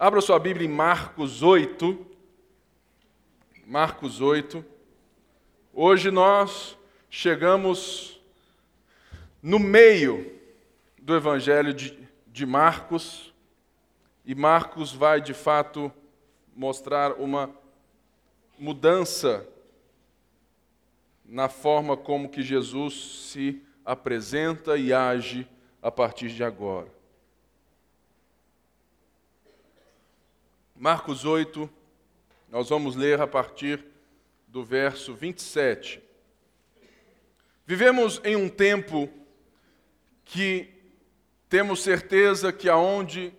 Abra sua Bíblia em Marcos 8. Marcos 8. Hoje nós chegamos no meio do Evangelho de, de Marcos, e Marcos vai de fato mostrar uma mudança na forma como que Jesus se apresenta e age a partir de agora. Marcos 8, nós vamos ler a partir do verso 27. Vivemos em um tempo que temos certeza que aonde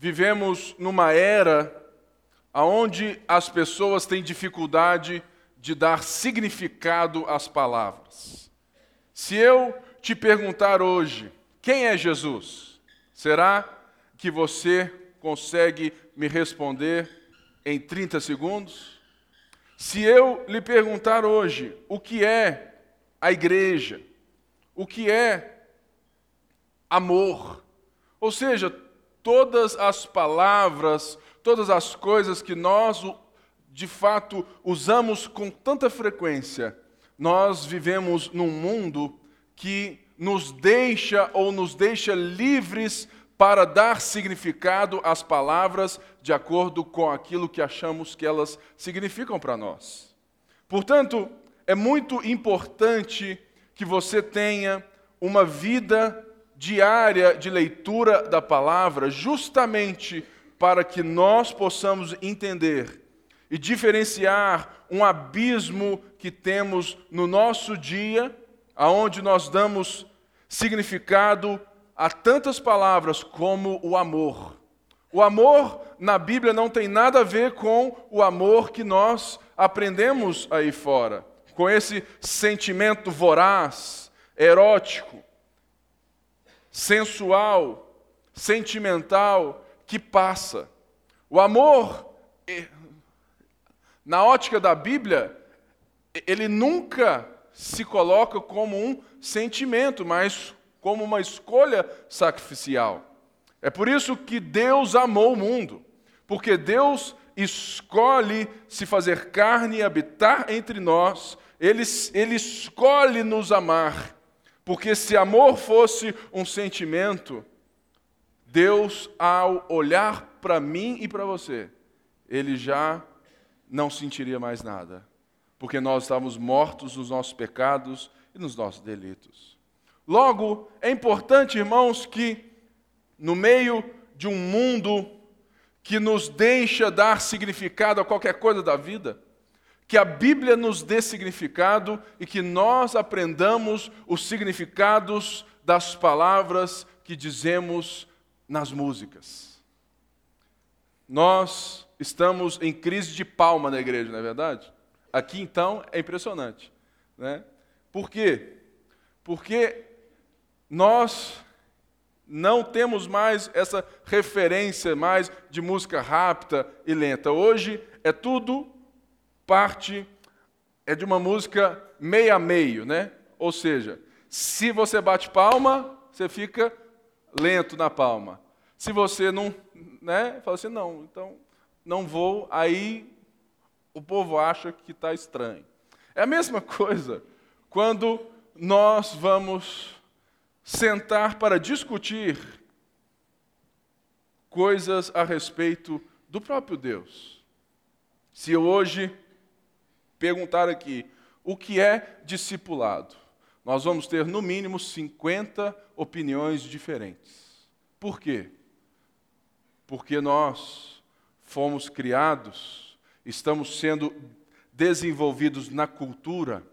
vivemos numa era aonde as pessoas têm dificuldade de dar significado às palavras. Se eu te perguntar hoje, quem é Jesus? Será que você consegue me responder em 30 segundos? Se eu lhe perguntar hoje o que é a igreja, o que é amor, ou seja, todas as palavras, todas as coisas que nós de fato usamos com tanta frequência, nós vivemos num mundo que nos deixa ou nos deixa livres para dar significado às palavras de acordo com aquilo que achamos que elas significam para nós. Portanto, é muito importante que você tenha uma vida diária de leitura da palavra, justamente para que nós possamos entender e diferenciar um abismo que temos no nosso dia, aonde nós damos significado a tantas palavras como o amor. O amor na Bíblia não tem nada a ver com o amor que nós aprendemos aí fora, com esse sentimento voraz, erótico, sensual, sentimental que passa. O amor, na ótica da Bíblia, ele nunca se coloca como um sentimento, mas como uma escolha sacrificial. É por isso que Deus amou o mundo, porque Deus escolhe se fazer carne e habitar entre nós, ele, ele escolhe nos amar, porque se amor fosse um sentimento, Deus, ao olhar para mim e para você, ele já não sentiria mais nada, porque nós estávamos mortos nos nossos pecados e nos nossos delitos. Logo, é importante, irmãos, que no meio de um mundo que nos deixa dar significado a qualquer coisa da vida, que a Bíblia nos dê significado e que nós aprendamos os significados das palavras que dizemos nas músicas. Nós estamos em crise de palma na igreja, não é verdade? Aqui então é impressionante. Né? Por quê? Porque nós não temos mais essa referência mais de música rápida e lenta. Hoje é tudo parte é de uma música meio a meio, né? Ou seja, se você bate palma, você fica lento na palma. Se você não, né, fala assim, não, então não vou, aí o povo acha que está estranho. É a mesma coisa quando nós vamos sentar para discutir coisas a respeito do próprio Deus. Se eu hoje perguntar aqui o que é discipulado, nós vamos ter no mínimo 50 opiniões diferentes. Por quê? Porque nós fomos criados, estamos sendo desenvolvidos na cultura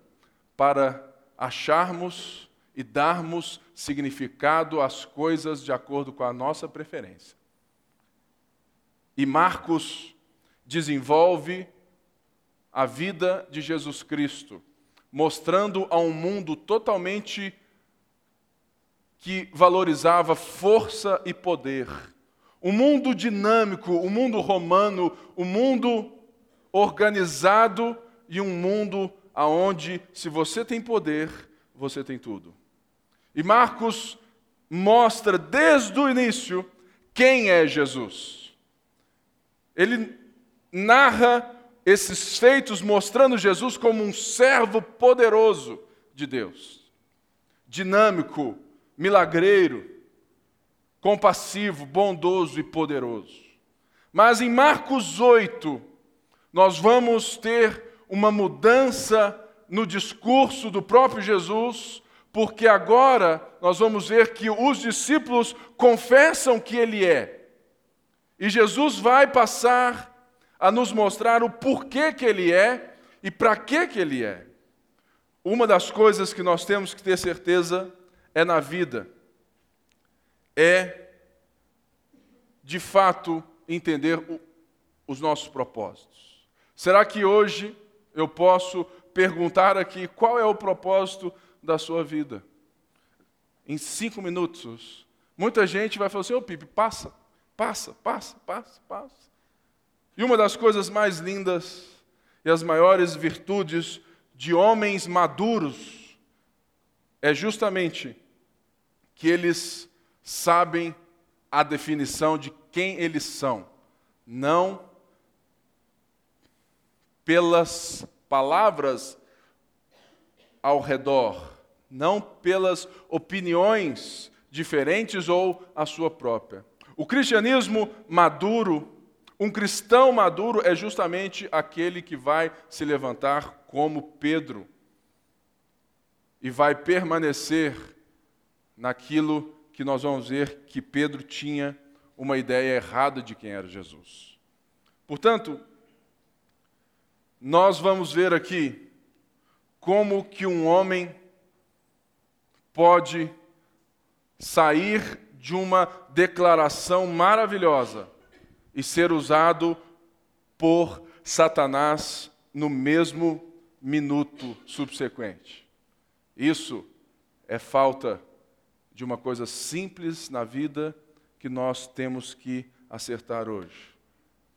para acharmos e darmos significado às coisas de acordo com a nossa preferência. E Marcos desenvolve a vida de Jesus Cristo, mostrando a um mundo totalmente que valorizava força e poder. Um mundo dinâmico, um mundo romano, um mundo organizado e um mundo aonde se você tem poder, você tem tudo. E Marcos mostra desde o início quem é Jesus. ele narra esses feitos mostrando Jesus como um servo poderoso de Deus, dinâmico, milagreiro, compassivo, bondoso e poderoso. Mas em Marcos 8, nós vamos ter uma mudança no discurso do próprio Jesus, porque agora nós vamos ver que os discípulos confessam que ele é. E Jesus vai passar a nos mostrar o porquê que ele é e para que que ele é. Uma das coisas que nós temos que ter certeza é na vida é de fato entender o, os nossos propósitos. Será que hoje eu posso perguntar aqui qual é o propósito da sua vida? Em cinco minutos, muita gente vai falar assim: Ô oh, Pipe, passa, passa, passa, passa, passa. E uma das coisas mais lindas e as maiores virtudes de homens maduros é justamente que eles sabem a definição de quem eles são, não pelas palavras ao redor, não pelas opiniões diferentes ou a sua própria. O cristianismo maduro um cristão maduro é justamente aquele que vai se levantar como Pedro e vai permanecer naquilo que nós vamos ver que Pedro tinha uma ideia errada de quem era Jesus. Portanto, nós vamos ver aqui como que um homem pode sair de uma declaração maravilhosa e ser usado por Satanás no mesmo minuto subsequente. Isso é falta de uma coisa simples na vida que nós temos que acertar hoje.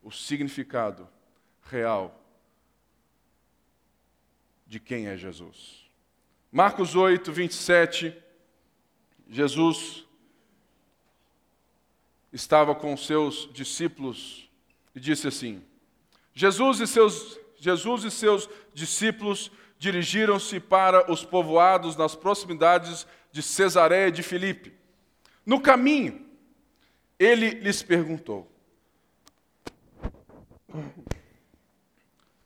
O significado real de quem é Jesus. Marcos 8, 27, Jesus estava com seus discípulos e disse assim: Jesus e seus, Jesus e seus discípulos dirigiram-se para os povoados nas proximidades de Cesareia de Filipe. No caminho, ele lhes perguntou: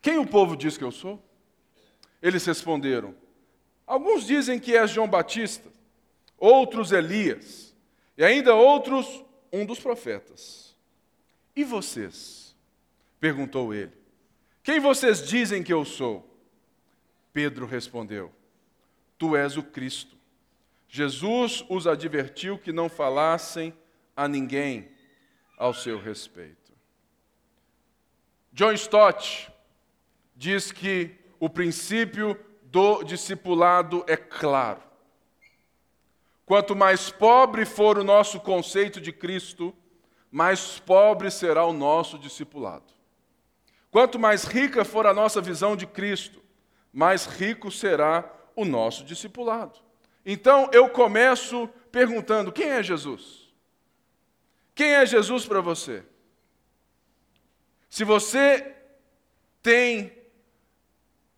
Quem o povo diz que eu sou? Eles responderam: Alguns dizem que és João Batista, outros Elias, e ainda outros um dos profetas. E vocês? perguntou ele. Quem vocês dizem que eu sou? Pedro respondeu: Tu és o Cristo. Jesus os advertiu que não falassem a ninguém ao seu respeito. John Stott diz que o princípio do discipulado é claro. Quanto mais pobre for o nosso conceito de Cristo, mais pobre será o nosso discipulado. Quanto mais rica for a nossa visão de Cristo, mais rico será o nosso discipulado. Então eu começo perguntando: quem é Jesus? Quem é Jesus para você? Se você tem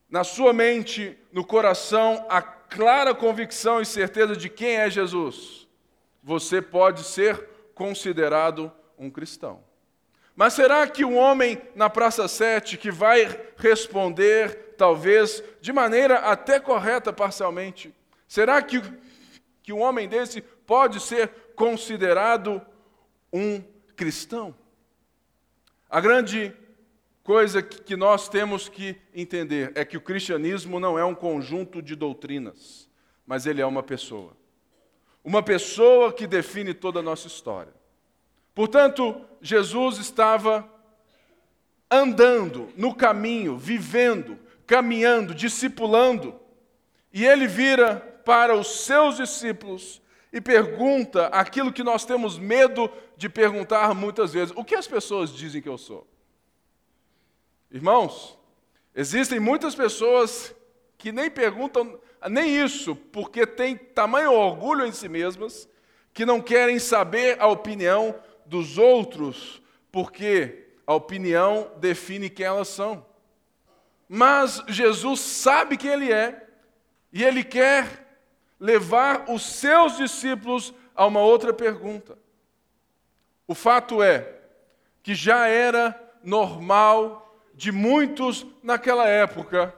na sua mente, no coração, a clara convicção e certeza de quem é Jesus, você pode ser considerado um cristão. Mas será que um homem na Praça 7 que vai responder, talvez, de maneira até correta parcialmente, será que, que um homem desse pode ser considerado um cristão? A grande coisa que nós temos que entender é que o cristianismo não é um conjunto de doutrinas, mas ele é uma pessoa. Uma pessoa que define toda a nossa história. Portanto, Jesus estava andando no caminho, vivendo, caminhando, discipulando, e ele vira para os seus discípulos e pergunta aquilo que nós temos medo de perguntar muitas vezes: o que as pessoas dizem que eu sou? Irmãos, existem muitas pessoas que nem perguntam nem isso, porque têm tamanho orgulho em si mesmas, que não querem saber a opinião dos outros, porque a opinião define quem elas são. Mas Jesus sabe quem Ele é e Ele quer levar os seus discípulos a uma outra pergunta. O fato é que já era normal de muitos naquela época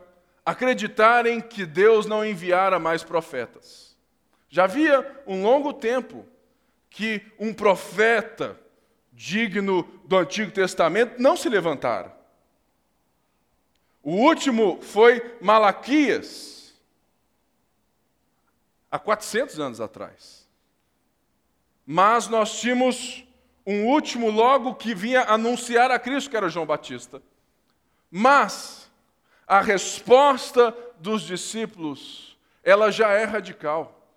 acreditarem que Deus não enviara mais profetas. Já havia um longo tempo que um profeta digno do Antigo Testamento não se levantara. O último foi Malaquias, há 400 anos atrás. Mas nós tínhamos um último logo que vinha anunciar a Cristo, que era João Batista. Mas a resposta dos discípulos, ela já é radical.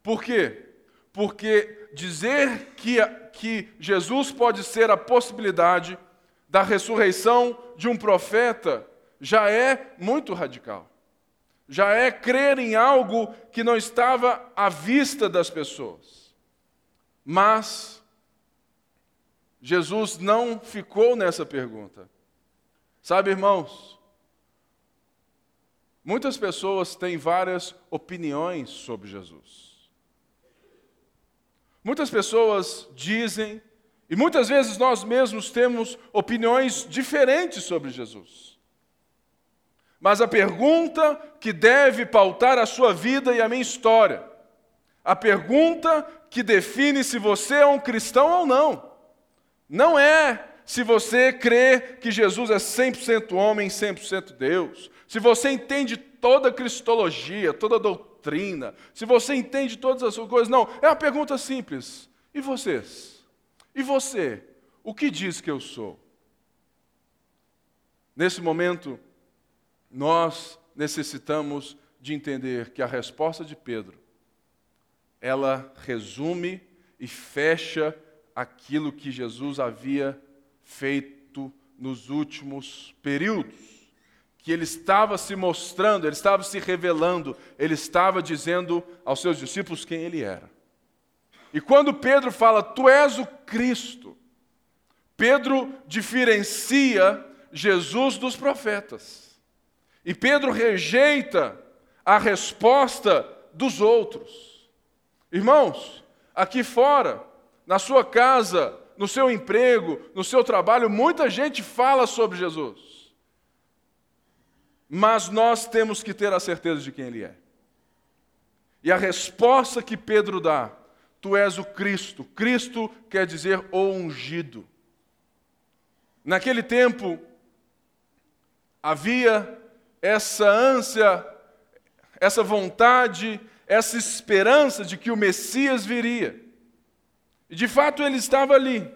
Por quê? Porque dizer que, que Jesus pode ser a possibilidade da ressurreição de um profeta já é muito radical. Já é crer em algo que não estava à vista das pessoas. Mas Jesus não ficou nessa pergunta. Sabe, irmãos, muitas pessoas têm várias opiniões sobre Jesus. Muitas pessoas dizem, e muitas vezes nós mesmos temos opiniões diferentes sobre Jesus. Mas a pergunta que deve pautar a sua vida e a minha história, a pergunta que define se você é um cristão ou não, não é se você crê que Jesus é 100% homem, 100% Deus, se você entende toda a cristologia, toda a doutrina, se você entende todas as coisas, não, é uma pergunta simples. E vocês? E você? O que diz que eu sou? Nesse momento, nós necessitamos de entender que a resposta de Pedro, ela resume e fecha aquilo que Jesus havia feito nos últimos períodos. Que ele estava se mostrando, ele estava se revelando, ele estava dizendo aos seus discípulos quem ele era. E quando Pedro fala, Tu és o Cristo, Pedro diferencia Jesus dos profetas. E Pedro rejeita a resposta dos outros. Irmãos, aqui fora, na sua casa, no seu emprego, no seu trabalho, muita gente fala sobre Jesus. Mas nós temos que ter a certeza de quem Ele é. E a resposta que Pedro dá, tu és o Cristo. Cristo quer dizer o ungido. Naquele tempo, havia essa ânsia, essa vontade, essa esperança de que o Messias viria. E de fato ele estava ali.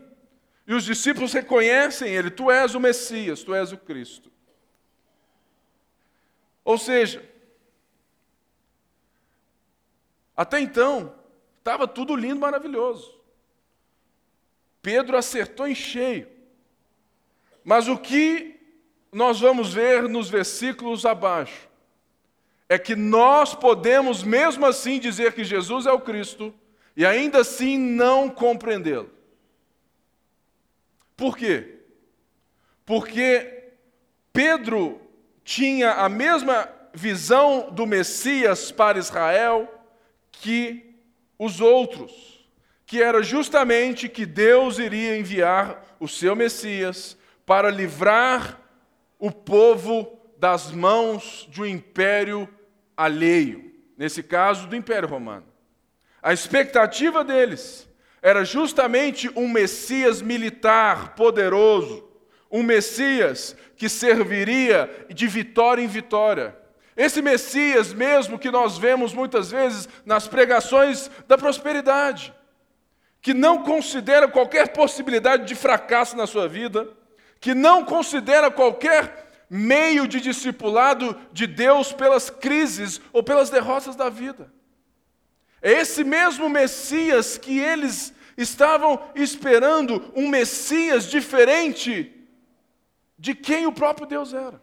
E os discípulos reconhecem ele: Tu és o Messias, tu és o Cristo. Ou seja, até então, estava tudo lindo, maravilhoso. Pedro acertou em cheio. Mas o que nós vamos ver nos versículos abaixo é que nós podemos, mesmo assim, dizer que Jesus é o Cristo e ainda assim não compreendê-lo. Por quê? Porque Pedro tinha a mesma visão do Messias para Israel que os outros, que era justamente que Deus iria enviar o seu Messias para livrar o povo das mãos de um império alheio, nesse caso do Império Romano. A expectativa deles era justamente um Messias militar poderoso, um Messias que serviria de vitória em vitória. Esse Messias mesmo que nós vemos muitas vezes nas pregações da prosperidade, que não considera qualquer possibilidade de fracasso na sua vida, que não considera qualquer meio de discipulado de Deus pelas crises ou pelas derrotas da vida. É esse mesmo Messias que eles estavam esperando, um Messias diferente de quem o próprio Deus era.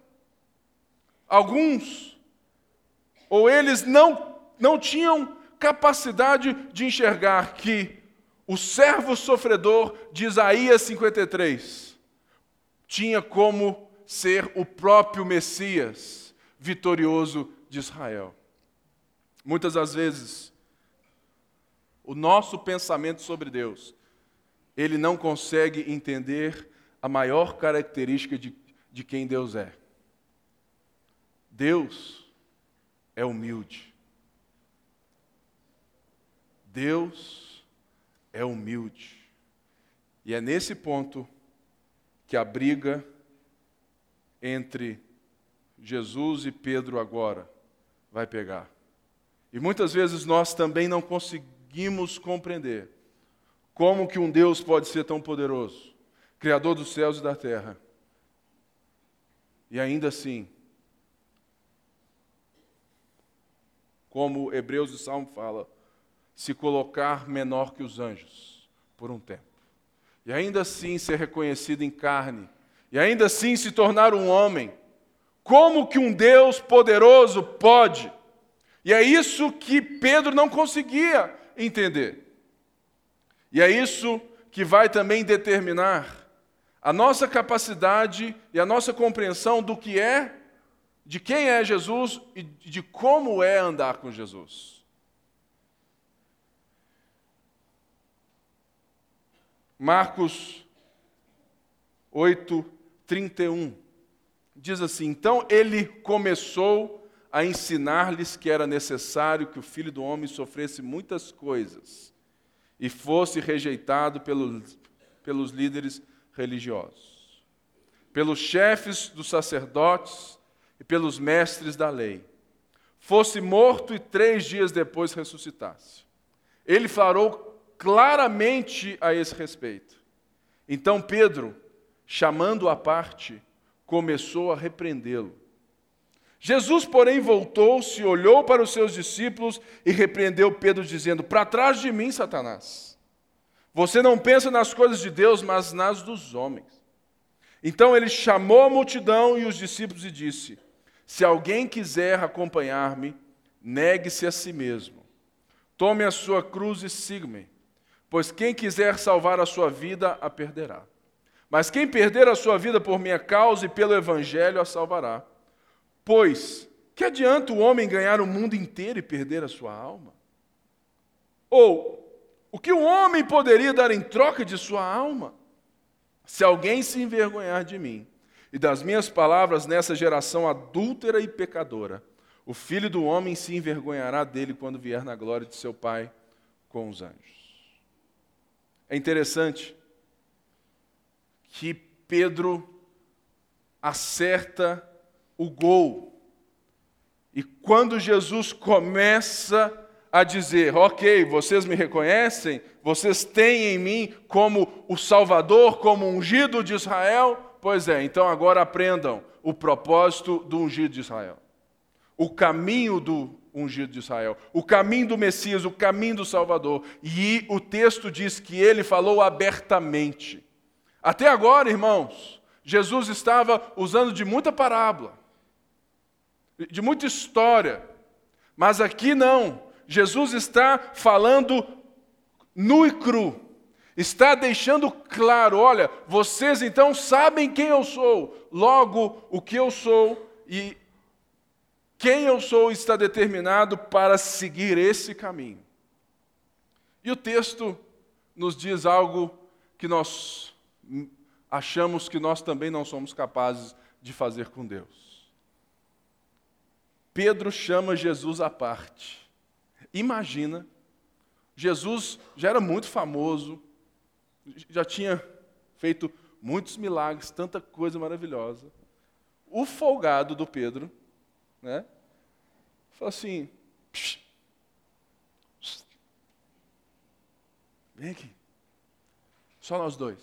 Alguns, ou eles não, não tinham capacidade de enxergar que o servo sofredor de Isaías 53 tinha como ser o próprio Messias vitorioso de Israel. Muitas das vezes, o nosso pensamento sobre Deus, ele não consegue entender a maior característica de, de quem Deus é. Deus é humilde. Deus é humilde. E é nesse ponto que a briga entre Jesus e Pedro agora vai pegar. E muitas vezes nós também não conseguimos compreender como que um Deus pode ser tão poderoso, criador dos céus e da terra, e ainda assim, como Hebreus e Salmo fala, se colocar menor que os anjos por um tempo. E ainda assim ser reconhecido em carne, e ainda assim se tornar um homem. Como que um Deus poderoso pode? E é isso que Pedro não conseguia entender. E é isso que vai também determinar a nossa capacidade e a nossa compreensão do que é, de quem é Jesus e de como é andar com Jesus. Marcos 8, 31 diz assim: Então ele começou a ensinar-lhes que era necessário que o filho do homem sofresse muitas coisas e fosse rejeitado pelos, pelos líderes religiosos, pelos chefes dos sacerdotes e pelos mestres da lei. Fosse morto e três dias depois ressuscitasse. Ele falou claramente a esse respeito. Então Pedro, chamando-o à parte, começou a repreendê-lo. Jesus, porém, voltou-se, olhou para os seus discípulos e repreendeu Pedro, dizendo: Para trás de mim, Satanás. Você não pensa nas coisas de Deus, mas nas dos homens. Então ele chamou a multidão e os discípulos e disse: Se alguém quiser acompanhar-me, negue-se a si mesmo. Tome a sua cruz e siga-me. Pois quem quiser salvar a sua vida, a perderá. Mas quem perder a sua vida por minha causa e pelo evangelho, a salvará. Pois, que adianta o homem ganhar o mundo inteiro e perder a sua alma? Ou, o que o homem poderia dar em troca de sua alma? Se alguém se envergonhar de mim e das minhas palavras nessa geração adúltera e pecadora, o filho do homem se envergonhará dele quando vier na glória de seu Pai com os anjos. É interessante que Pedro acerta o gol. E quando Jesus começa a dizer: Ok, vocês me reconhecem, vocês têm em mim como o Salvador, como ungido de Israel, pois é, então agora aprendam o propósito do ungido de Israel, o caminho do ungido de Israel, o caminho do Messias, o caminho do Salvador. E o texto diz que ele falou abertamente. Até agora, irmãos, Jesus estava usando de muita parábola de muita história. Mas aqui não. Jesus está falando nu e cru. Está deixando claro: olha, vocês então sabem quem eu sou, logo o que eu sou e quem eu sou está determinado para seguir esse caminho. E o texto nos diz algo que nós achamos que nós também não somos capazes de fazer com Deus. Pedro chama Jesus à parte. Imagina, Jesus já era muito famoso, já tinha feito muitos milagres, tanta coisa maravilhosa. O folgado do Pedro, né? Falou assim: psh, psh, vem aqui, só nós dois.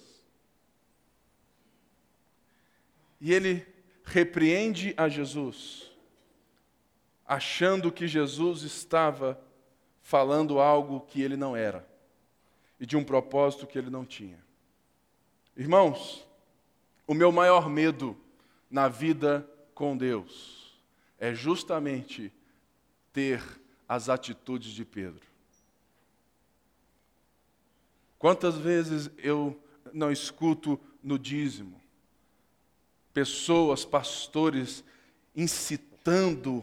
E ele repreende a Jesus achando que Jesus estava falando algo que ele não era e de um propósito que ele não tinha. Irmãos, o meu maior medo na vida com Deus é justamente ter as atitudes de Pedro. Quantas vezes eu não escuto no dízimo pessoas, pastores, incitando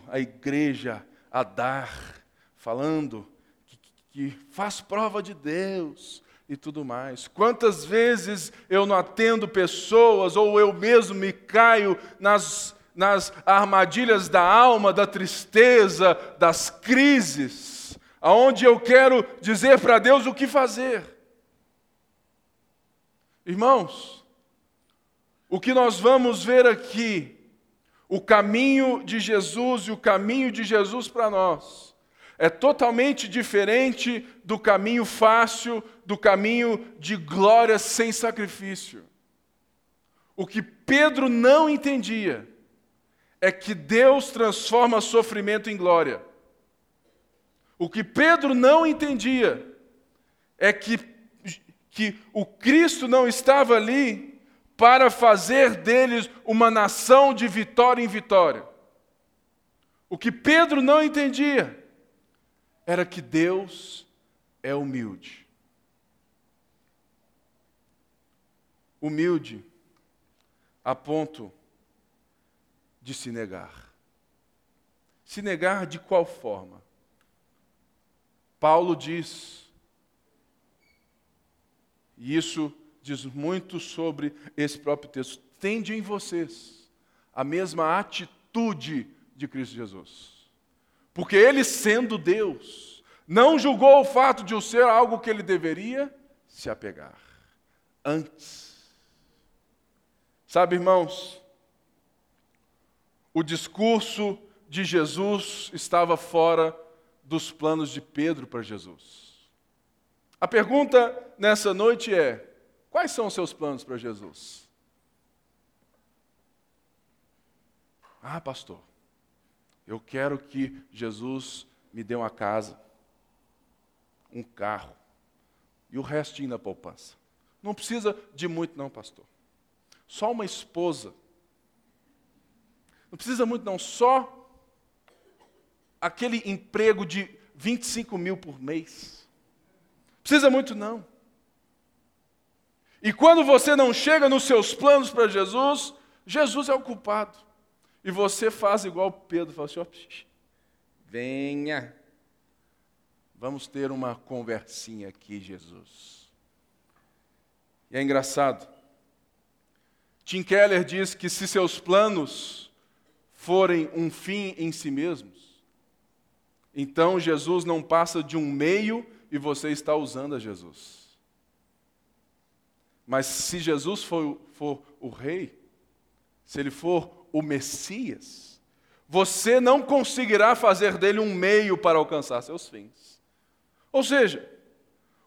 a igreja a dar, falando que, que faz prova de Deus e tudo mais. Quantas vezes eu não atendo pessoas ou eu mesmo me caio nas, nas armadilhas da alma, da tristeza, das crises, aonde eu quero dizer para Deus o que fazer. Irmãos, o que nós vamos ver aqui, o caminho de Jesus e o caminho de Jesus para nós, é totalmente diferente do caminho fácil, do caminho de glória sem sacrifício. O que Pedro não entendia é que Deus transforma sofrimento em glória. O que Pedro não entendia é que, que o Cristo não estava ali para fazer deles uma nação de vitória em vitória. O que Pedro não entendia era que Deus é humilde. Humilde a ponto de se negar. Se negar de qual forma? Paulo diz, e isso diz muito sobre esse próprio texto: tende em vocês a mesma atitude de Cristo Jesus. Porque ele, sendo Deus, não julgou o fato de o ser algo que ele deveria se apegar. Antes. Sabe, irmãos, o discurso de Jesus estava fora dos planos de Pedro para Jesus. A pergunta nessa noite é: quais são os seus planos para Jesus? Ah, pastor, eu quero que Jesus me dê uma casa, um carro e o restinho da poupança. Não precisa de muito, não, pastor. Só uma esposa. Não precisa muito, não. Só aquele emprego de 25 mil por mês. Precisa muito, não. E quando você não chega nos seus planos para Jesus, Jesus é o culpado. E você faz igual Pedro, fala assim, ó, venha, vamos ter uma conversinha aqui, Jesus. E é engraçado, Tim Keller diz que se seus planos forem um fim em si mesmos, então Jesus não passa de um meio e você está usando a Jesus. Mas se Jesus for, for o rei, se ele for o Messias, você não conseguirá fazer dele um meio para alcançar seus fins. Ou seja,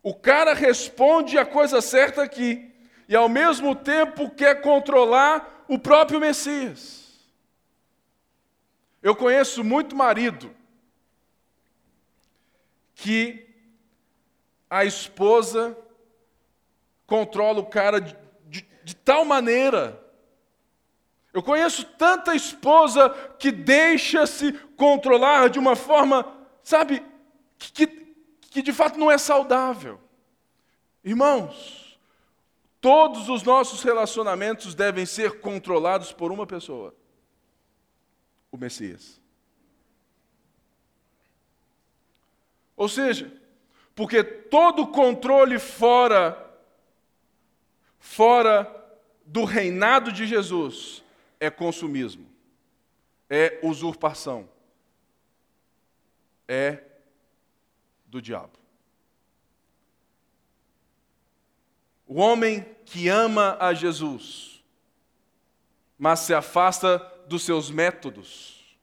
o cara responde a coisa certa aqui e ao mesmo tempo quer controlar o próprio Messias. Eu conheço muito marido que a esposa controla o cara de, de, de tal maneira eu conheço tanta esposa que deixa-se controlar de uma forma, sabe, que, que de fato não é saudável. Irmãos, todos os nossos relacionamentos devem ser controlados por uma pessoa: o Messias. Ou seja, porque todo controle fora fora do reinado de Jesus é consumismo, é usurpação, é do diabo. O homem que ama a Jesus, mas se afasta dos seus métodos,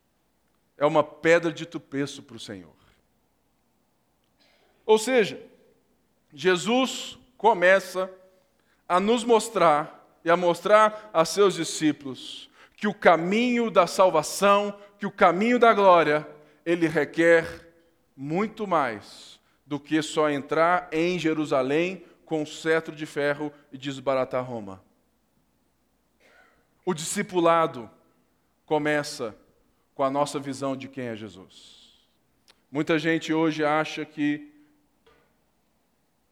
é uma pedra de tropeço para o Senhor. Ou seja, Jesus começa a nos mostrar e a mostrar a seus discípulos que o caminho da salvação, que o caminho da glória, ele requer muito mais do que só entrar em Jerusalém com um cetro de ferro e desbaratar Roma. O discipulado começa com a nossa visão de quem é Jesus. Muita gente hoje acha que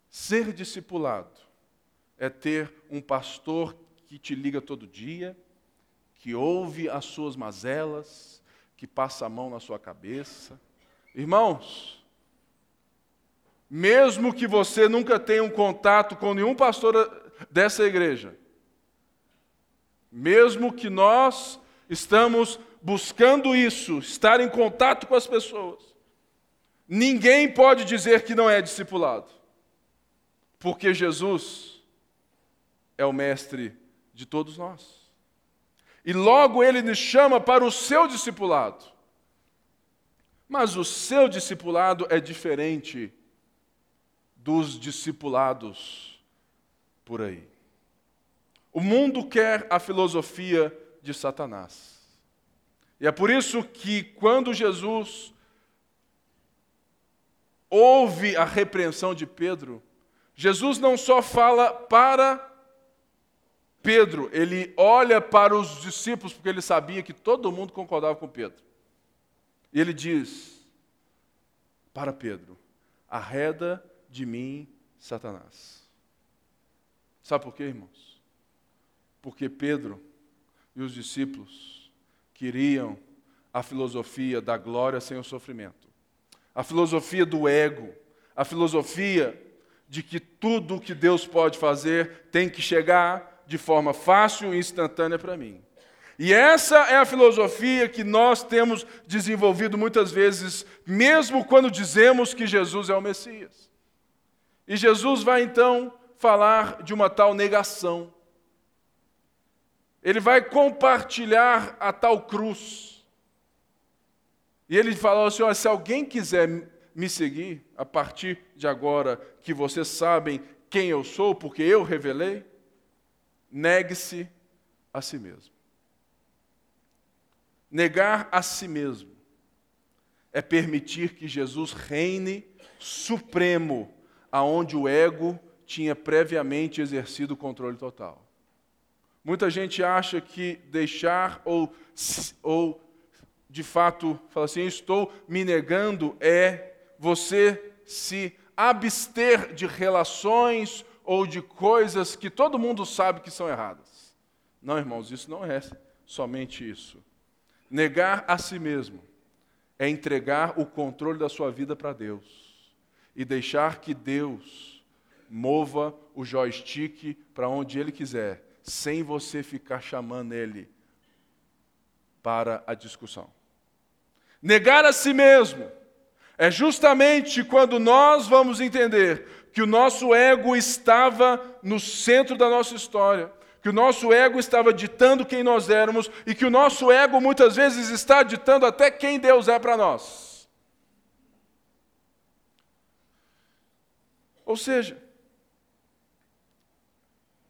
ser discipulado é ter um pastor que te liga todo dia, que ouve as suas mazelas, que passa a mão na sua cabeça. Irmãos, mesmo que você nunca tenha um contato com nenhum pastor dessa igreja, mesmo que nós estamos buscando isso, estar em contato com as pessoas, ninguém pode dizer que não é discipulado, porque Jesus é o mestre de todos nós. E logo ele nos chama para o seu discipulado. Mas o seu discipulado é diferente dos discipulados por aí. O mundo quer a filosofia de Satanás. E é por isso que quando Jesus ouve a repreensão de Pedro, Jesus não só fala para Pedro, ele olha para os discípulos, porque ele sabia que todo mundo concordava com Pedro. E ele diz para Pedro: arreda de mim, Satanás. Sabe por quê, irmãos? Porque Pedro e os discípulos queriam a filosofia da glória sem o sofrimento, a filosofia do ego, a filosofia de que tudo o que Deus pode fazer tem que chegar de forma fácil e instantânea para mim. E essa é a filosofia que nós temos desenvolvido muitas vezes, mesmo quando dizemos que Jesus é o Messias. E Jesus vai então falar de uma tal negação. Ele vai compartilhar a tal cruz. E ele fala assim: se alguém quiser me seguir, a partir de agora que vocês sabem quem eu sou, porque eu revelei, negue-se a si mesmo. Negar a si mesmo é permitir que Jesus reine supremo, aonde o ego tinha previamente exercido o controle total. Muita gente acha que deixar ou, ou de fato, fala assim, estou me negando, é você se abster de relações ou de coisas que todo mundo sabe que são erradas. Não, irmãos, isso não é somente isso. Negar a si mesmo é entregar o controle da sua vida para Deus e deixar que Deus mova o joystick para onde Ele quiser, sem você ficar chamando Ele para a discussão. Negar a si mesmo é justamente quando nós vamos entender que o nosso ego estava no centro da nossa história, que o nosso ego estava ditando quem nós éramos e que o nosso ego muitas vezes está ditando até quem Deus é para nós. Ou seja,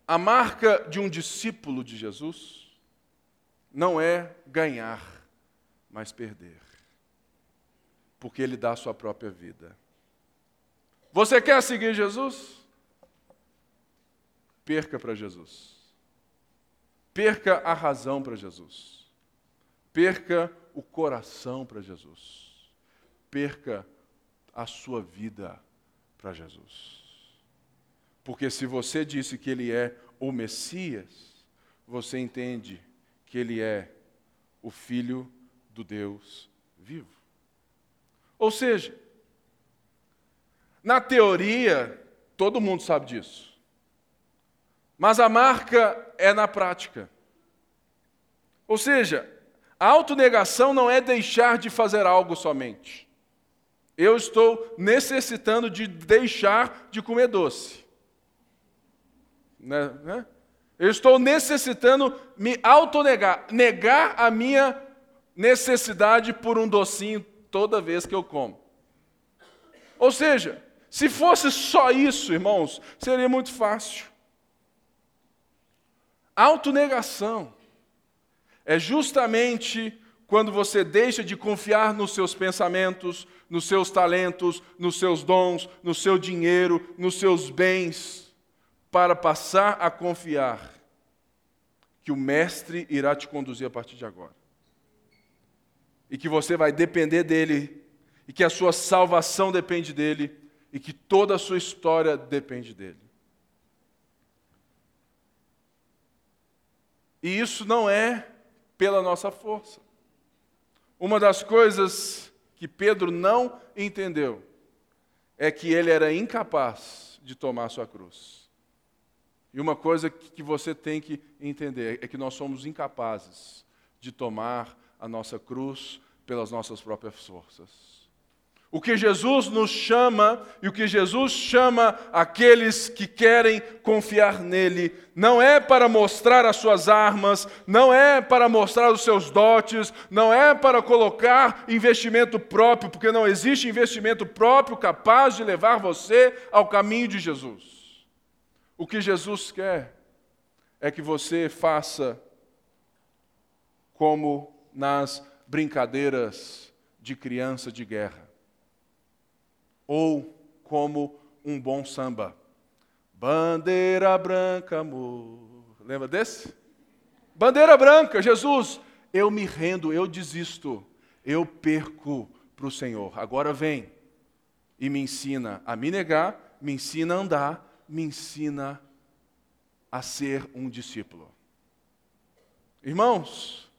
a marca de um discípulo de Jesus não é ganhar, mas perder, porque ele dá a sua própria vida. Você quer seguir Jesus? Perca para Jesus. Perca a razão para Jesus. Perca o coração para Jesus. Perca a sua vida para Jesus. Porque se você disse que ele é o Messias, você entende que ele é o Filho do Deus vivo. Ou seja, na teoria, todo mundo sabe disso. Mas a marca é na prática. Ou seja, a autonegação não é deixar de fazer algo somente. Eu estou necessitando de deixar de comer doce. Né? né? Eu estou necessitando me autonegar, negar a minha necessidade por um docinho toda vez que eu como. Ou seja, se fosse só isso, irmãos, seria muito fácil. Autonegação é justamente quando você deixa de confiar nos seus pensamentos, nos seus talentos, nos seus dons, no seu dinheiro, nos seus bens, para passar a confiar que o Mestre irá te conduzir a partir de agora. E que você vai depender dele, e que a sua salvação depende dele, e que toda a sua história depende dele. E isso não é pela nossa força. Uma das coisas que Pedro não entendeu é que ele era incapaz de tomar sua cruz. E uma coisa que você tem que entender é que nós somos incapazes de tomar a nossa cruz pelas nossas próprias forças. O que Jesus nos chama e o que Jesus chama aqueles que querem confiar nele, não é para mostrar as suas armas, não é para mostrar os seus dotes, não é para colocar investimento próprio, porque não existe investimento próprio capaz de levar você ao caminho de Jesus. O que Jesus quer é que você faça como nas brincadeiras de criança de guerra ou como um bom samba. Bandeira branca, amor. Lembra desse? Bandeira branca, Jesus, eu me rendo, eu desisto, eu perco para o Senhor. Agora vem e me ensina a me negar, me ensina a andar, me ensina a ser um discípulo. Irmãos,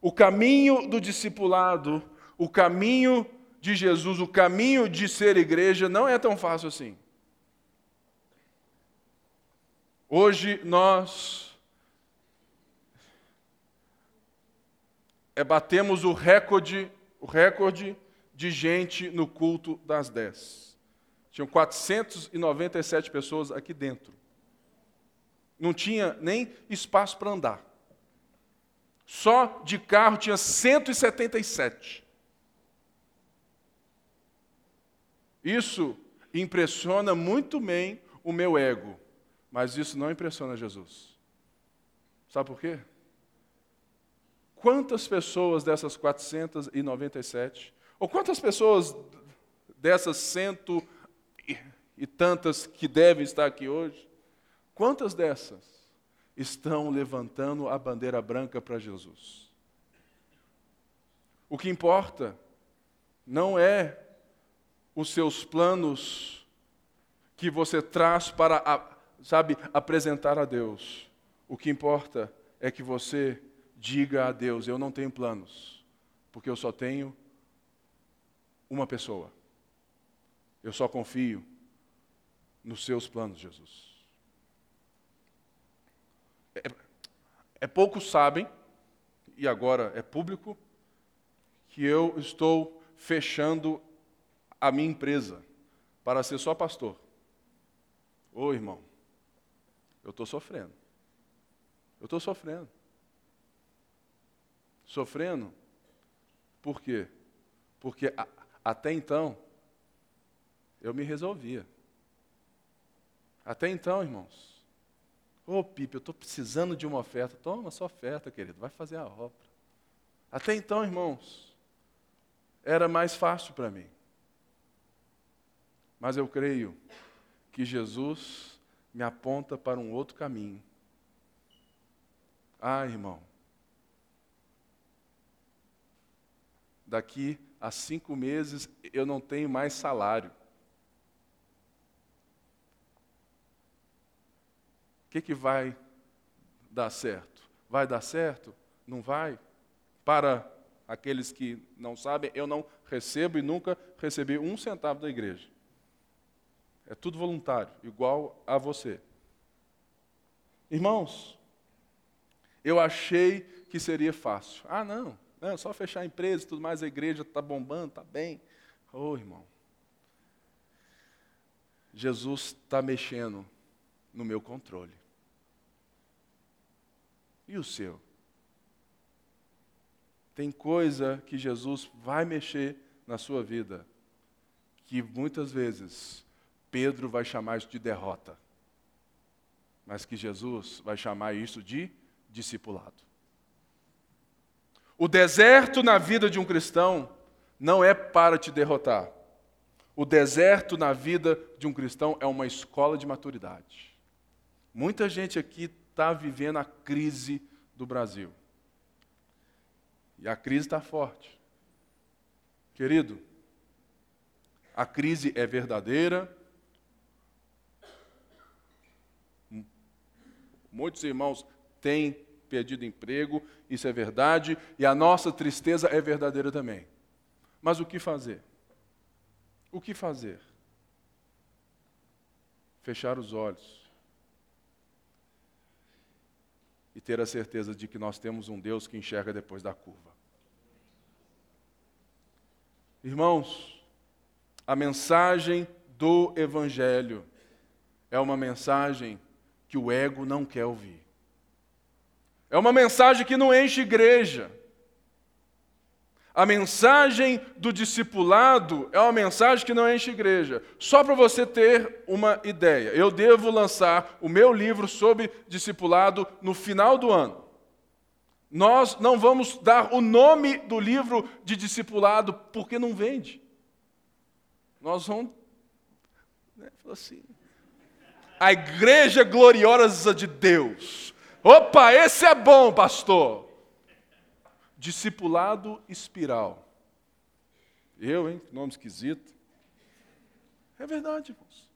o caminho do discipulado, o caminho de Jesus, o caminho de ser igreja não é tão fácil assim. Hoje nós é, batemos o recorde, o recorde de gente no culto das 10. Tinham 497 pessoas aqui dentro. Não tinha nem espaço para andar. Só de carro tinha 177. Isso impressiona muito bem o meu ego, mas isso não impressiona Jesus. Sabe por quê? Quantas pessoas dessas 497, ou quantas pessoas dessas cento e tantas que devem estar aqui hoje, quantas dessas estão levantando a bandeira branca para Jesus? O que importa não é os seus planos que você traz para, sabe, apresentar a Deus. O que importa é que você diga a Deus: Eu não tenho planos, porque eu só tenho uma pessoa. Eu só confio nos seus planos, Jesus. É, é poucos sabem, e agora é público, que eu estou fechando a minha empresa para ser só pastor. Ô irmão, eu estou sofrendo. Eu estou sofrendo. Sofrendo, por quê? Porque a, até então, eu me resolvia. Até então, irmãos. Ô Pipe, eu estou precisando de uma oferta. Toma sua oferta, querido, vai fazer a obra. Até então, irmãos, era mais fácil para mim. Mas eu creio que Jesus me aponta para um outro caminho. Ah, irmão, daqui a cinco meses eu não tenho mais salário. O que, que vai dar certo? Vai dar certo? Não vai? Para aqueles que não sabem, eu não recebo e nunca recebi um centavo da igreja. É tudo voluntário, igual a você. Irmãos, eu achei que seria fácil. Ah, não, não é só fechar a empresa e tudo mais, a igreja está bombando, está bem. Ô oh, irmão, Jesus está mexendo no meu controle. E o seu? Tem coisa que Jesus vai mexer na sua vida que muitas vezes Pedro vai chamar isso de derrota, mas que Jesus vai chamar isso de discipulado. O deserto na vida de um cristão não é para te derrotar. O deserto na vida de um cristão é uma escola de maturidade. Muita gente aqui está vivendo a crise do Brasil. E a crise está forte. Querido, a crise é verdadeira, Muitos irmãos têm perdido emprego, isso é verdade, e a nossa tristeza é verdadeira também. Mas o que fazer? O que fazer? Fechar os olhos e ter a certeza de que nós temos um Deus que enxerga depois da curva. Irmãos, a mensagem do Evangelho é uma mensagem que o ego não quer ouvir. É uma mensagem que não enche igreja. A mensagem do discipulado é uma mensagem que não enche igreja. Só para você ter uma ideia, eu devo lançar o meu livro sobre discipulado no final do ano. Nós não vamos dar o nome do livro de discipulado porque não vende. Nós vamos. Né, assim, a igreja gloriosa de Deus. Opa, esse é bom, pastor. Discipulado espiral. Eu, hein? Nome esquisito. É verdade, irmãos.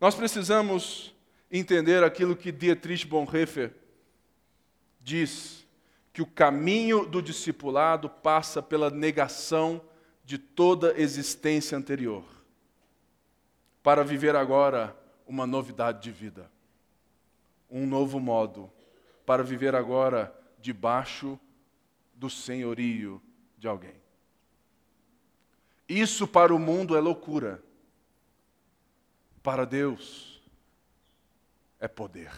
Nós precisamos entender aquilo que Dietrich Bonhoeffer diz, que o caminho do discipulado passa pela negação de toda existência anterior, para viver agora uma novidade de vida, um novo modo para viver agora debaixo do senhorio de alguém. Isso para o mundo é loucura, para Deus é poder.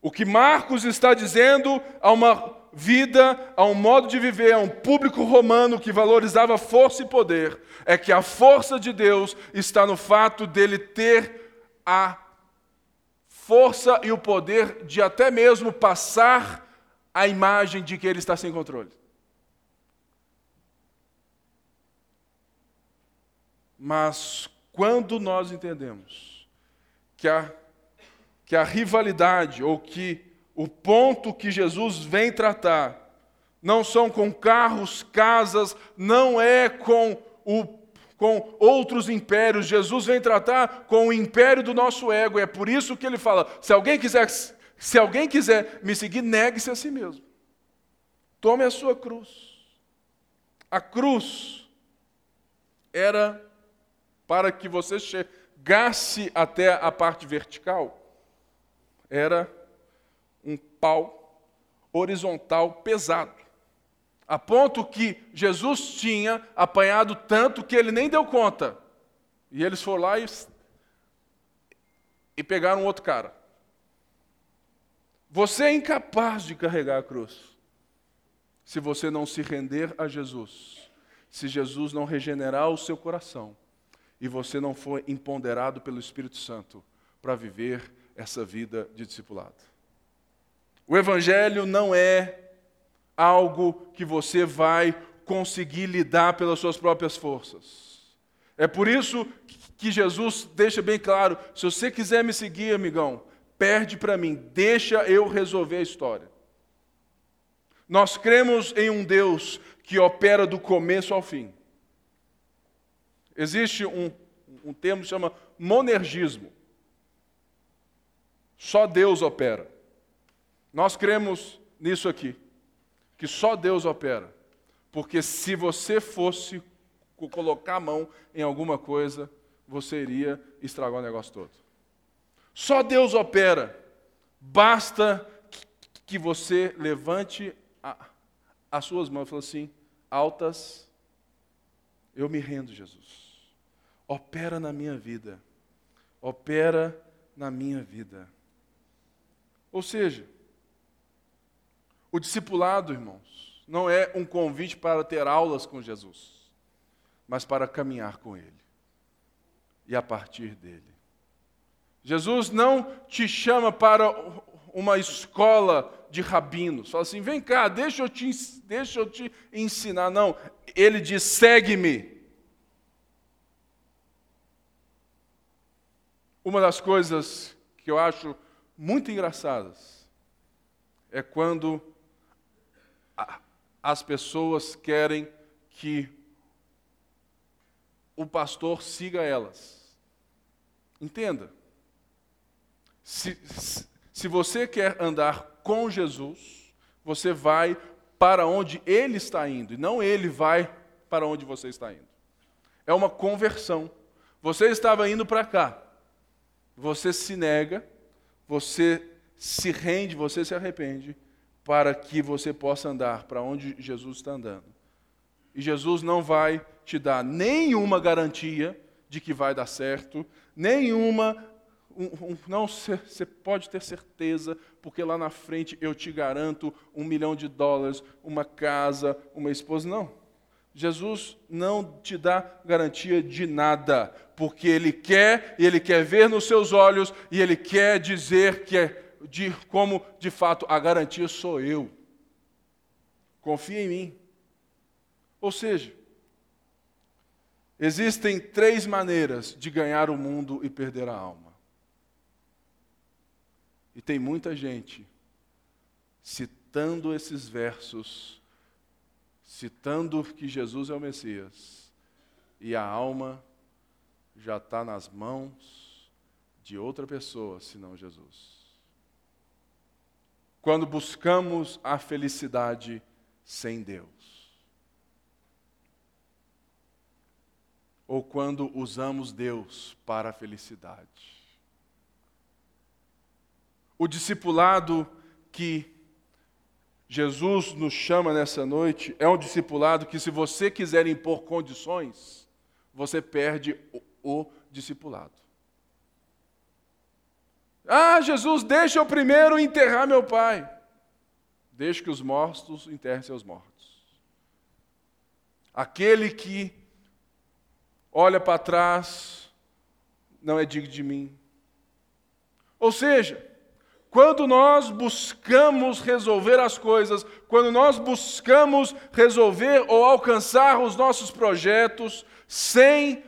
O que Marcos está dizendo a uma vida, a um modo de viver, a um público romano que valorizava força e poder, é que a força de Deus está no fato dele ter a força e o poder de até mesmo passar a imagem de que ele está sem controle. Mas quando nós entendemos que a, que a rivalidade ou que o ponto que Jesus vem tratar não são com carros, casas, não é com, o, com outros impérios. Jesus vem tratar com o império do nosso ego. É por isso que ele fala: se alguém quiser, se alguém quiser me seguir, negue-se a si mesmo. Tome a sua cruz. A cruz era para que você chegasse até a parte vertical. Era pau horizontal pesado, a ponto que Jesus tinha apanhado tanto que ele nem deu conta. E eles foram lá e, e pegaram outro cara. Você é incapaz de carregar a cruz se você não se render a Jesus, se Jesus não regenerar o seu coração e você não for empoderado pelo Espírito Santo para viver essa vida de discipulado. O Evangelho não é algo que você vai conseguir lidar pelas suas próprias forças. É por isso que Jesus deixa bem claro: se você quiser me seguir, amigão, perde para mim, deixa eu resolver a história. Nós cremos em um Deus que opera do começo ao fim. Existe um, um termo que chama monergismo. Só Deus opera. Nós cremos nisso aqui, que só Deus opera. Porque se você fosse colocar a mão em alguma coisa, você iria estragar o negócio todo. Só Deus opera. Basta que você levante a, as suas mãos e fale assim, altas, eu me rendo, Jesus. Opera na minha vida. Opera na minha vida. Ou seja, o discipulado, irmãos, não é um convite para ter aulas com Jesus, mas para caminhar com Ele e a partir dele. Jesus não te chama para uma escola de rabinos. Fala assim: vem cá, deixa eu te, deixa eu te ensinar. Não, ele diz: segue-me. Uma das coisas que eu acho muito engraçadas é quando as pessoas querem que o pastor siga elas. Entenda. Se, se você quer andar com Jesus, você vai para onde ele está indo, e não ele vai para onde você está indo. É uma conversão. Você estava indo para cá, você se nega, você se rende, você se arrepende, para que você possa andar para onde Jesus está andando. E Jesus não vai te dar nenhuma garantia de que vai dar certo, nenhuma. Um, um, não, você pode ter certeza, porque lá na frente eu te garanto um milhão de dólares, uma casa, uma esposa. Não. Jesus não te dá garantia de nada, porque Ele quer e Ele quer ver nos seus olhos e Ele quer dizer que é de como de fato a garantia sou eu. Confia em mim. Ou seja, existem três maneiras de ganhar o mundo e perder a alma. E tem muita gente citando esses versos, citando que Jesus é o Messias, e a alma já está nas mãos de outra pessoa, senão Jesus. Quando buscamos a felicidade sem Deus. ou quando usamos Deus para a felicidade. O discipulado que Jesus nos chama nessa noite é um discipulado que, se você quiser impor condições, você perde o, o discipulado. Ah, Jesus, deixa eu primeiro enterrar meu pai. Deixa que os mortos enterrem seus mortos. Aquele que olha para trás, não é digno de mim. Ou seja, quando nós buscamos resolver as coisas, quando nós buscamos resolver ou alcançar os nossos projetos sem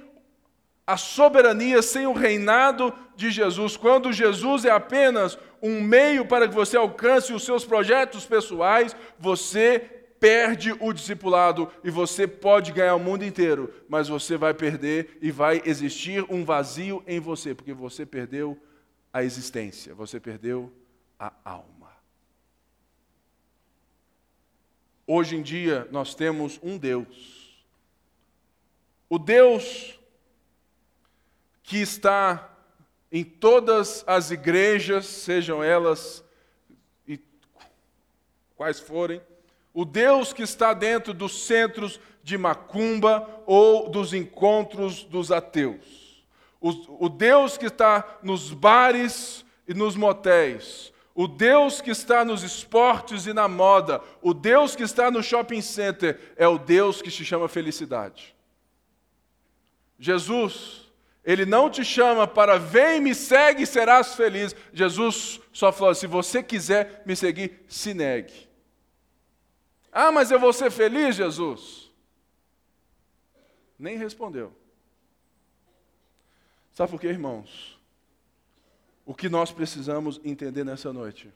a soberania, sem o reinado de Jesus, quando Jesus é apenas um meio para que você alcance os seus projetos pessoais, você perde o discipulado e você pode ganhar o mundo inteiro, mas você vai perder e vai existir um vazio em você, porque você perdeu a existência, você perdeu a alma. Hoje em dia nós temos um Deus, o Deus que está em todas as igrejas, sejam elas quais forem, o Deus que está dentro dos centros de macumba ou dos encontros dos ateus. O, o Deus que está nos bares e nos motéis. O Deus que está nos esportes e na moda. O Deus que está no shopping center. É o Deus que te chama felicidade. Jesus, ele não te chama para vem, me segue e serás feliz. Jesus só falou: se você quiser me seguir, se negue. Ah, mas eu vou ser feliz, Jesus? Nem respondeu. Sabe por quê, irmãos? O que nós precisamos entender nessa noite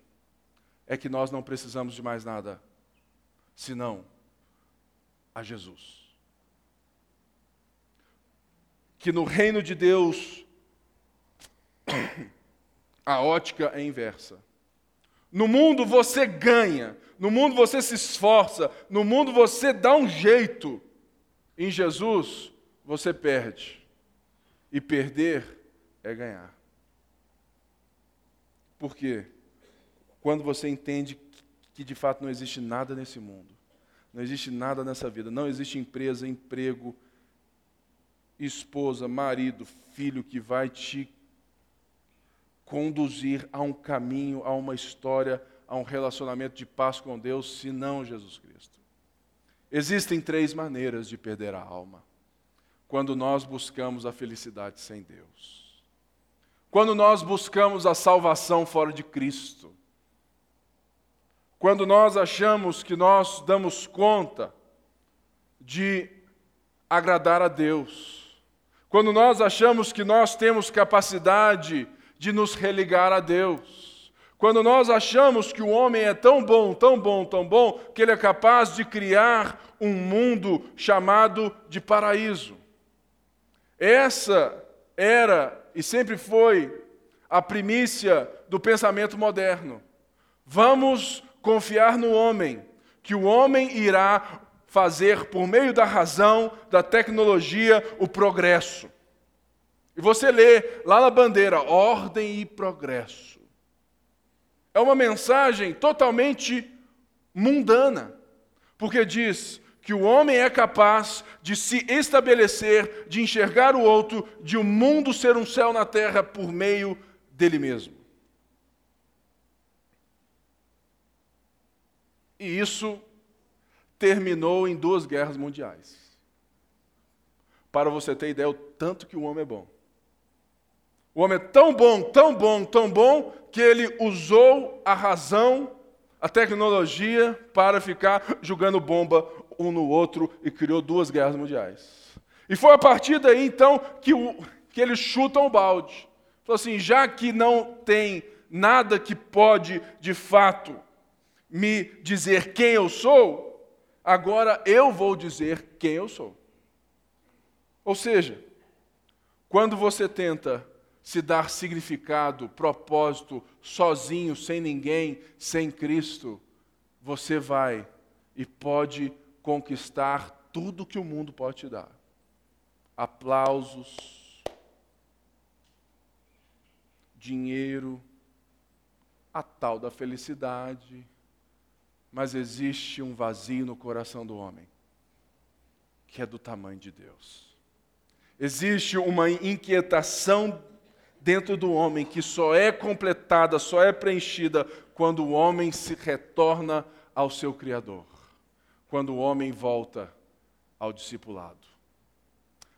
é que nós não precisamos de mais nada senão a Jesus. Que no reino de Deus a ótica é inversa. No mundo você ganha, no mundo você se esforça, no mundo você dá um jeito. Em Jesus você perde. E perder é ganhar. Por quê? Quando você entende que de fato não existe nada nesse mundo, não existe nada nessa vida, não existe empresa, emprego, esposa, marido, filho que vai te conduzir a um caminho, a uma história, a um relacionamento de paz com Deus, senão Jesus Cristo. Existem três maneiras de perder a alma. Quando nós buscamos a felicidade sem Deus. Quando nós buscamos a salvação fora de Cristo. Quando nós achamos que nós damos conta de agradar a Deus. Quando nós achamos que nós temos capacidade de nos religar a Deus. Quando nós achamos que o homem é tão bom, tão bom, tão bom, que ele é capaz de criar um mundo chamado de paraíso. Essa era e sempre foi a primícia do pensamento moderno. Vamos confiar no homem, que o homem irá fazer por meio da razão, da tecnologia, o progresso. E você lê lá na bandeira, ordem e progresso. É uma mensagem totalmente mundana, porque diz que o homem é capaz de se estabelecer, de enxergar o outro, de o um mundo ser um céu na terra por meio dele mesmo. E isso terminou em duas guerras mundiais. Para você ter ideia, o tanto que o homem é bom. O homem é tão bom, tão bom, tão bom, que ele usou a razão, a tecnologia, para ficar jogando bomba um no outro e criou duas guerras mundiais. E foi a partir daí, então, que, o, que eles chutam o balde. Falou assim: já que não tem nada que pode, de fato, me dizer quem eu sou, agora eu vou dizer quem eu sou. Ou seja, quando você tenta se dar significado, propósito, sozinho, sem ninguém, sem Cristo, você vai e pode conquistar tudo que o mundo pode te dar. Aplausos, dinheiro, a tal da felicidade, mas existe um vazio no coração do homem, que é do tamanho de Deus. Existe uma inquietação dentro do homem que só é completada, só é preenchida quando o homem se retorna ao seu Criador, quando o homem volta ao discipulado.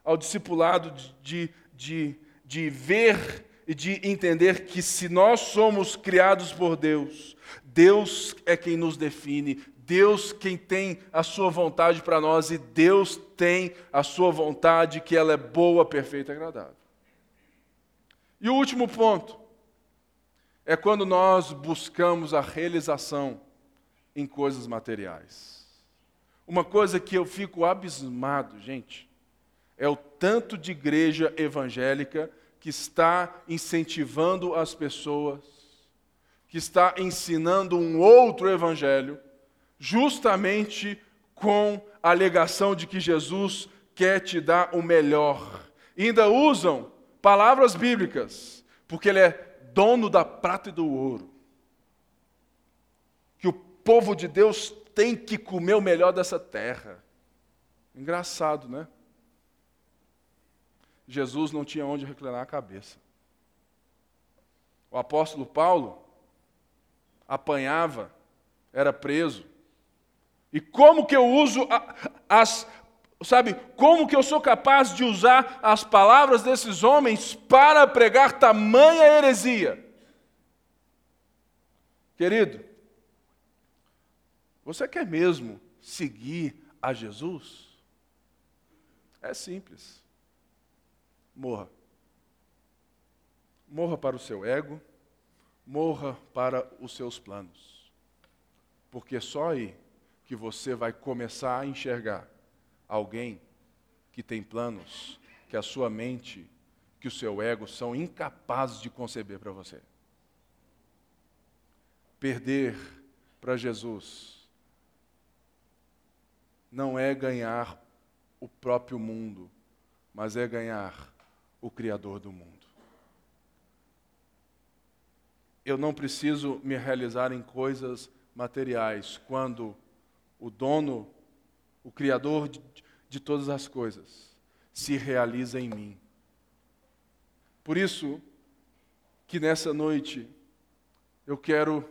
Ao discipulado de, de, de ver e de entender que se nós somos criados por Deus, Deus é quem nos define, Deus quem tem a sua vontade para nós e Deus tem a sua vontade que ela é boa, perfeita e agradável. E o último ponto é quando nós buscamos a realização em coisas materiais. Uma coisa que eu fico abismado, gente, é o tanto de igreja evangélica que está incentivando as pessoas, que está ensinando um outro evangelho, justamente com a alegação de que Jesus quer te dar o melhor. E ainda usam palavras bíblicas, porque ele é dono da prata e do ouro. Que o povo de Deus tem que comer o melhor dessa terra. Engraçado, né? Jesus não tinha onde reclinar a cabeça. O apóstolo Paulo apanhava, era preso. E como que eu uso as, sabe, como que eu sou capaz de usar as palavras desses homens para pregar tamanha heresia? Querido, você quer mesmo seguir a Jesus? É simples morra. Morra para o seu ego, morra para os seus planos. Porque é só aí que você vai começar a enxergar alguém que tem planos que a sua mente, que o seu ego são incapazes de conceber para você. Perder para Jesus não é ganhar o próprio mundo, mas é ganhar o Criador do mundo. Eu não preciso me realizar em coisas materiais quando o dono, o Criador de, de todas as coisas, se realiza em mim. Por isso que nessa noite eu quero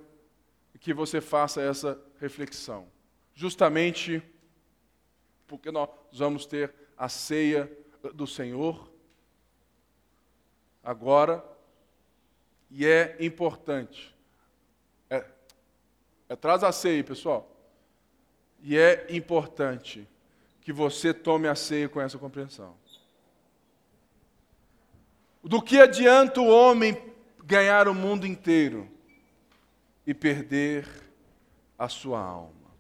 que você faça essa reflexão, justamente porque nós vamos ter a ceia do Senhor agora, e é importante. É, é, traz a ceia, pessoal. E é importante que você tome a ceia com essa compreensão. Do que adianta o homem ganhar o mundo inteiro e perder a sua alma?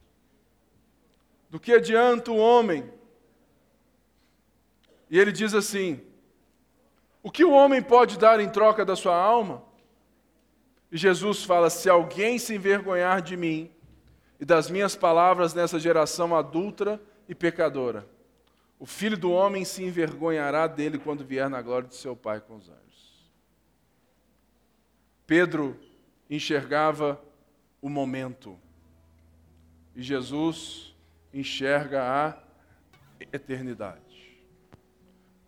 Do que adianta o homem? E ele diz assim: o que o homem pode dar em troca da sua alma? E Jesus fala: se alguém se envergonhar de mim e das minhas palavras nessa geração adulta e pecadora, o filho do homem se envergonhará dele quando vier na glória de seu Pai com os anjos. Pedro enxergava o momento e Jesus enxerga a eternidade.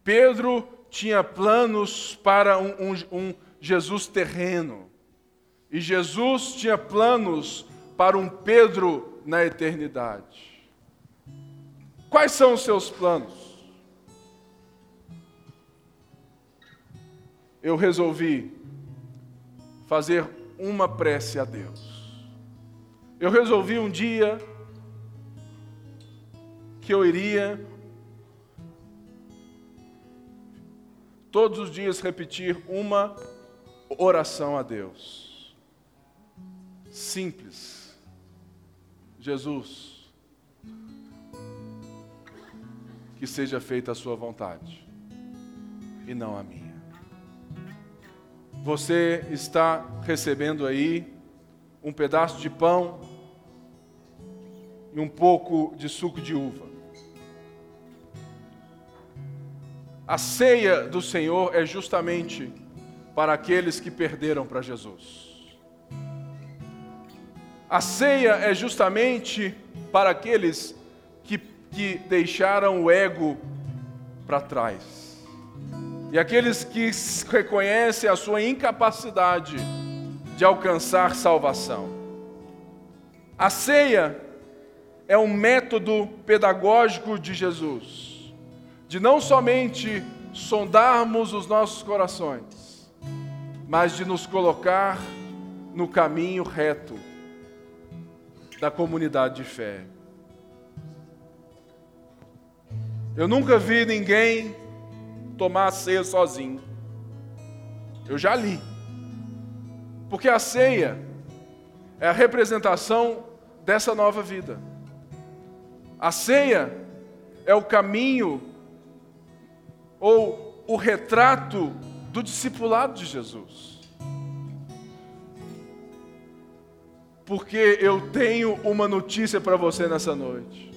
Pedro tinha planos para um, um, um Jesus terreno. E Jesus tinha planos para um Pedro na eternidade. Quais são os seus planos? Eu resolvi fazer uma prece a Deus. Eu resolvi um dia que eu iria todos os dias repetir uma oração a Deus. Simples. Jesus, que seja feita a sua vontade e não a minha. Você está recebendo aí um pedaço de pão e um pouco de suco de uva. A ceia do Senhor é justamente para aqueles que perderam para Jesus. A ceia é justamente para aqueles que, que deixaram o ego para trás. E aqueles que reconhecem a sua incapacidade de alcançar salvação. A ceia é um método pedagógico de Jesus de não somente sondarmos os nossos corações, mas de nos colocar no caminho reto da comunidade de fé. Eu nunca vi ninguém tomar a ceia sozinho. Eu já li. Porque a ceia é a representação dessa nova vida. A ceia é o caminho ou o retrato do discipulado de Jesus. Porque eu tenho uma notícia para você nessa noite.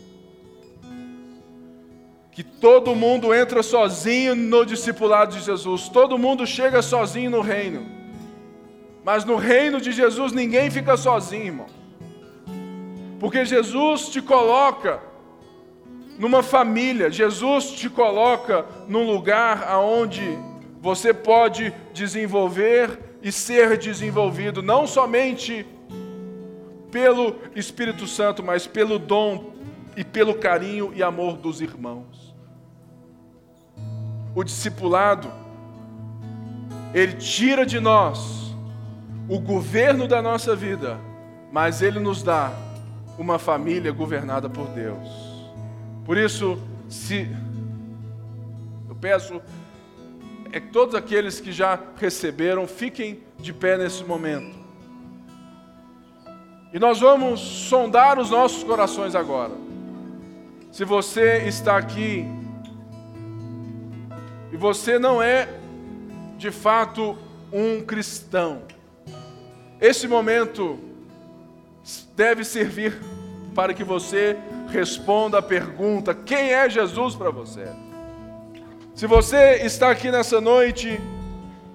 Que todo mundo entra sozinho no discipulado de Jesus, todo mundo chega sozinho no reino. Mas no reino de Jesus ninguém fica sozinho, irmão. Porque Jesus te coloca numa família. Jesus te coloca num lugar aonde você pode desenvolver e ser desenvolvido, não somente pelo Espírito Santo, mas pelo dom e pelo carinho e amor dos irmãos. O discipulado, ele tira de nós o governo da nossa vida, mas ele nos dá uma família governada por Deus. Por isso, se eu peço é que todos aqueles que já receberam fiquem de pé nesse momento. E nós vamos sondar os nossos corações agora. Se você está aqui e você não é de fato um cristão, esse momento deve servir para que você responda a pergunta: quem é Jesus para você? Se você está aqui nessa noite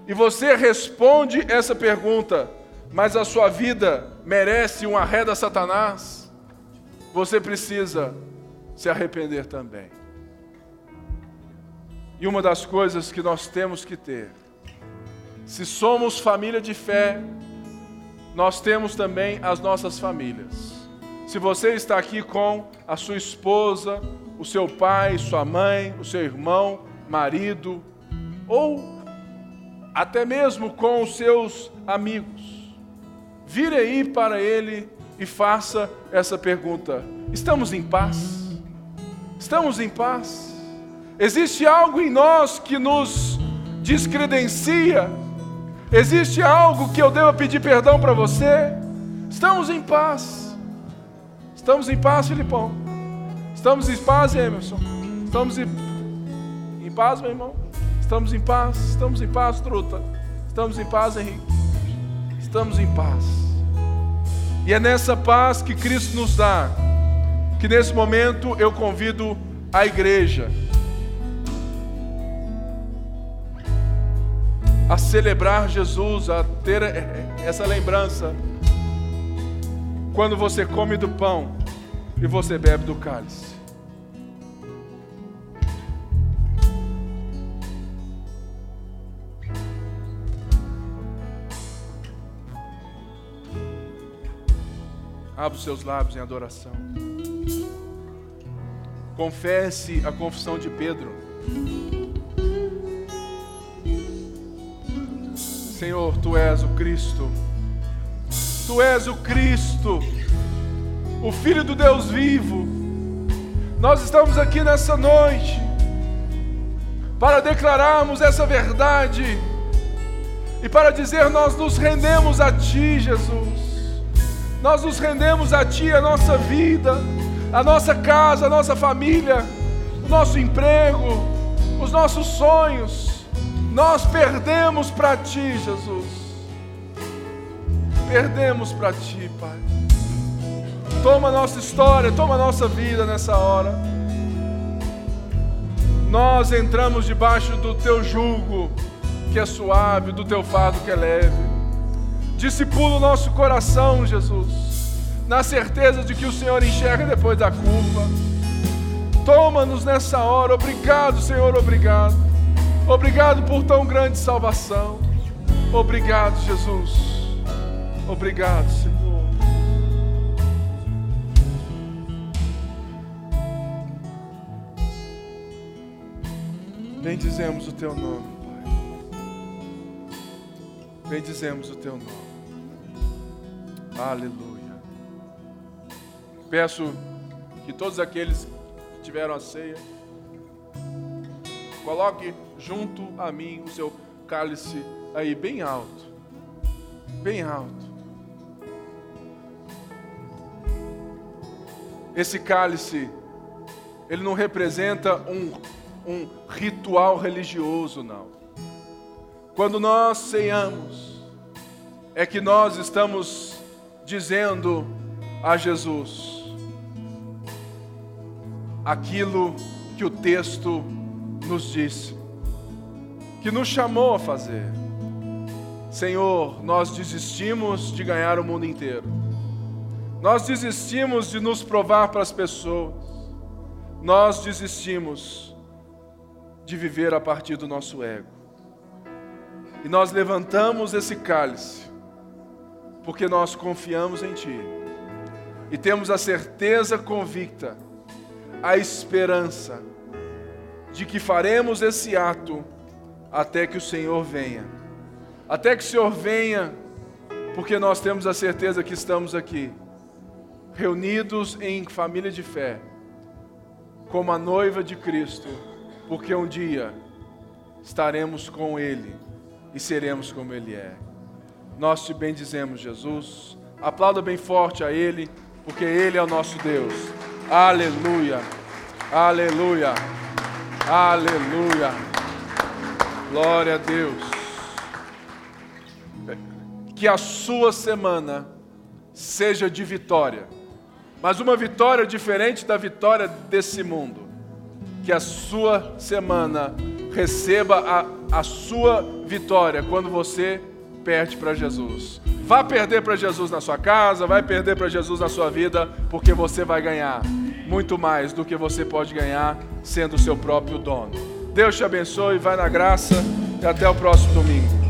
e você responde essa pergunta, mas a sua vida merece um arreda Satanás, você precisa se arrepender também. E uma das coisas que nós temos que ter, se somos família de fé, nós temos também as nossas famílias. Se você está aqui com a sua esposa, o seu pai, sua mãe, o seu irmão, marido, ou até mesmo com os seus amigos, vire aí para ele e faça essa pergunta: estamos em paz? Estamos em paz? Existe algo em nós que nos descredencia? Existe algo que eu devo pedir perdão para você? Estamos em paz. Estamos em paz, Filipão? Estamos em paz, Emerson? Estamos em, em paz, meu irmão? Estamos em paz? Estamos em paz, Truta? Estamos em paz, Henrique? estamos em paz. E é nessa paz que Cristo nos dá, que nesse momento eu convido a igreja a celebrar Jesus, a ter essa lembrança. Quando você come do pão e você bebe do cálice. Abra os seus lábios em adoração. Confesse a confissão de Pedro. Senhor, tu és o Cristo. Tu és o Cristo, o Filho do Deus vivo. Nós estamos aqui nessa noite para declararmos essa verdade e para dizer: Nós nos rendemos a Ti, Jesus. Nós nos rendemos a Ti, a nossa vida, a nossa casa, a nossa família, o nosso emprego, os nossos sonhos. Nós perdemos para Ti, Jesus. Perdemos para Ti, Pai. Toma nossa história, toma nossa vida nessa hora. Nós entramos debaixo do Teu jugo, que é suave, do Teu fardo que é leve. Discipula o nosso coração, Jesus, na certeza de que o Senhor enxerga depois da curva. Toma-nos nessa hora. Obrigado, Senhor, obrigado. Obrigado por tão grande salvação. Obrigado, Jesus. Obrigado, Senhor. Bendizemos o teu nome, Pai. Bendizemos o teu nome. Aleluia. Peço que todos aqueles que tiveram a ceia, coloque junto a mim o seu cálice aí bem alto. Bem alto. Esse cálice, ele não representa um, um ritual religioso, não. Quando nós ceiamos, é que nós estamos dizendo a Jesus aquilo que o texto nos disse, que nos chamou a fazer. Senhor, nós desistimos de ganhar o mundo inteiro, nós desistimos de nos provar para as pessoas, nós desistimos de viver a partir do nosso ego, e nós levantamos esse cálice porque nós confiamos em Ti. E temos a certeza convicta, a esperança de que faremos esse ato até que o Senhor venha. Até que o Senhor venha, porque nós temos a certeza que estamos aqui, reunidos em família de fé, como a noiva de Cristo, porque um dia estaremos com Ele e seremos como Ele é. Nós te bendizemos, Jesus. Aplauda bem forte a Ele, porque Ele é o nosso Deus. Aleluia, aleluia, aleluia. Glória a Deus. Que a sua semana seja de vitória, mas uma vitória diferente da vitória desse mundo. Que a sua semana receba a, a sua vitória quando você perde para Jesus. Vá perder para Jesus na sua casa, vai perder para Jesus na sua vida, porque você vai ganhar muito mais do que você pode ganhar sendo o seu próprio dono. Deus te abençoe, vai na graça e até o próximo domingo.